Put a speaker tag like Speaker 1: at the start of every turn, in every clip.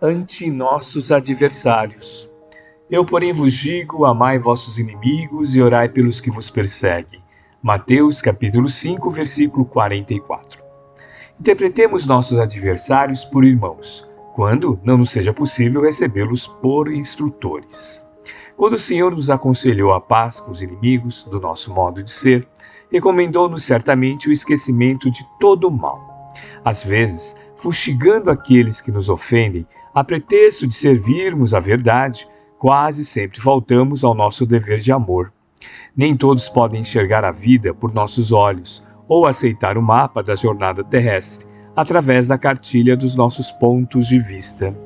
Speaker 1: ante nossos adversários. Eu, porém, vos digo: amai vossos inimigos e orai pelos que vos perseguem. Mateus capítulo 5, versículo 44. Interpretemos nossos adversários por irmãos, quando não nos seja possível recebê-los por instrutores. Quando o Senhor nos aconselhou a paz com os inimigos do nosso modo de ser, recomendou-nos certamente o esquecimento de todo o mal. Às vezes, fustigando aqueles que nos ofendem, a pretexto de servirmos a verdade, quase sempre faltamos ao nosso dever de amor. Nem todos podem enxergar a vida por nossos olhos ou aceitar o mapa da jornada terrestre através da cartilha dos nossos pontos de vista.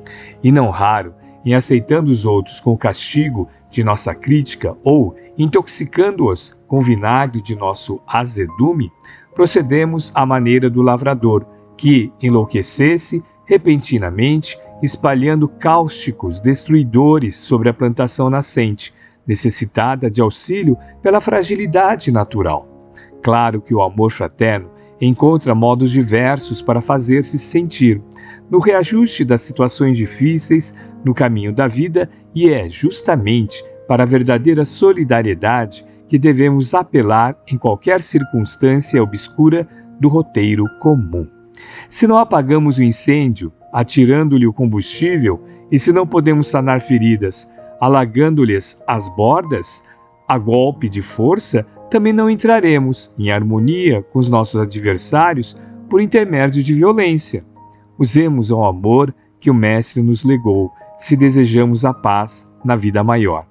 Speaker 1: E não raro, em aceitando os outros com o castigo de nossa crítica ou intoxicando-os com vinagre de nosso azedume, procedemos à maneira do lavrador, que enlouquecesse repentinamente, espalhando cáusticos destruidores sobre a plantação nascente, necessitada de auxílio pela fragilidade natural. Claro que o amor fraterno encontra modos diversos para fazer-se sentir, no reajuste das situações difíceis, no caminho da vida, e é justamente para a verdadeira solidariedade que devemos apelar em qualquer circunstância obscura do roteiro comum. Se não apagamos o incêndio, atirando-lhe o combustível, e se não podemos sanar feridas, alagando-lhes as bordas, a golpe de força, também não entraremos em harmonia com os nossos adversários por intermédio de violência. Usemos o amor que o Mestre nos legou, se desejamos a paz na vida maior.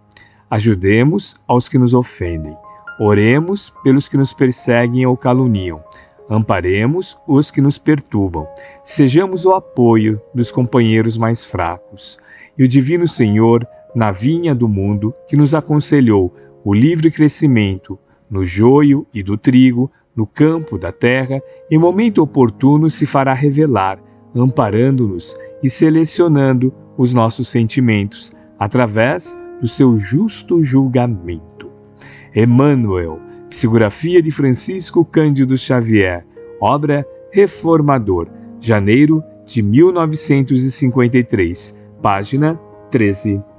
Speaker 1: Ajudemos aos que nos ofendem. Oremos pelos que nos perseguem ou caluniam. Amparemos os que nos perturbam. Sejamos o apoio dos companheiros mais fracos. E o Divino Senhor, na vinha do mundo, que nos aconselhou o livre crescimento no joio e do trigo, no campo da terra, em momento oportuno se fará revelar, amparando-nos e selecionando os nossos sentimentos através do seu justo julgamento. Emmanuel, psicografia de Francisco Cândido Xavier, obra Reformador, janeiro de 1953, página 13.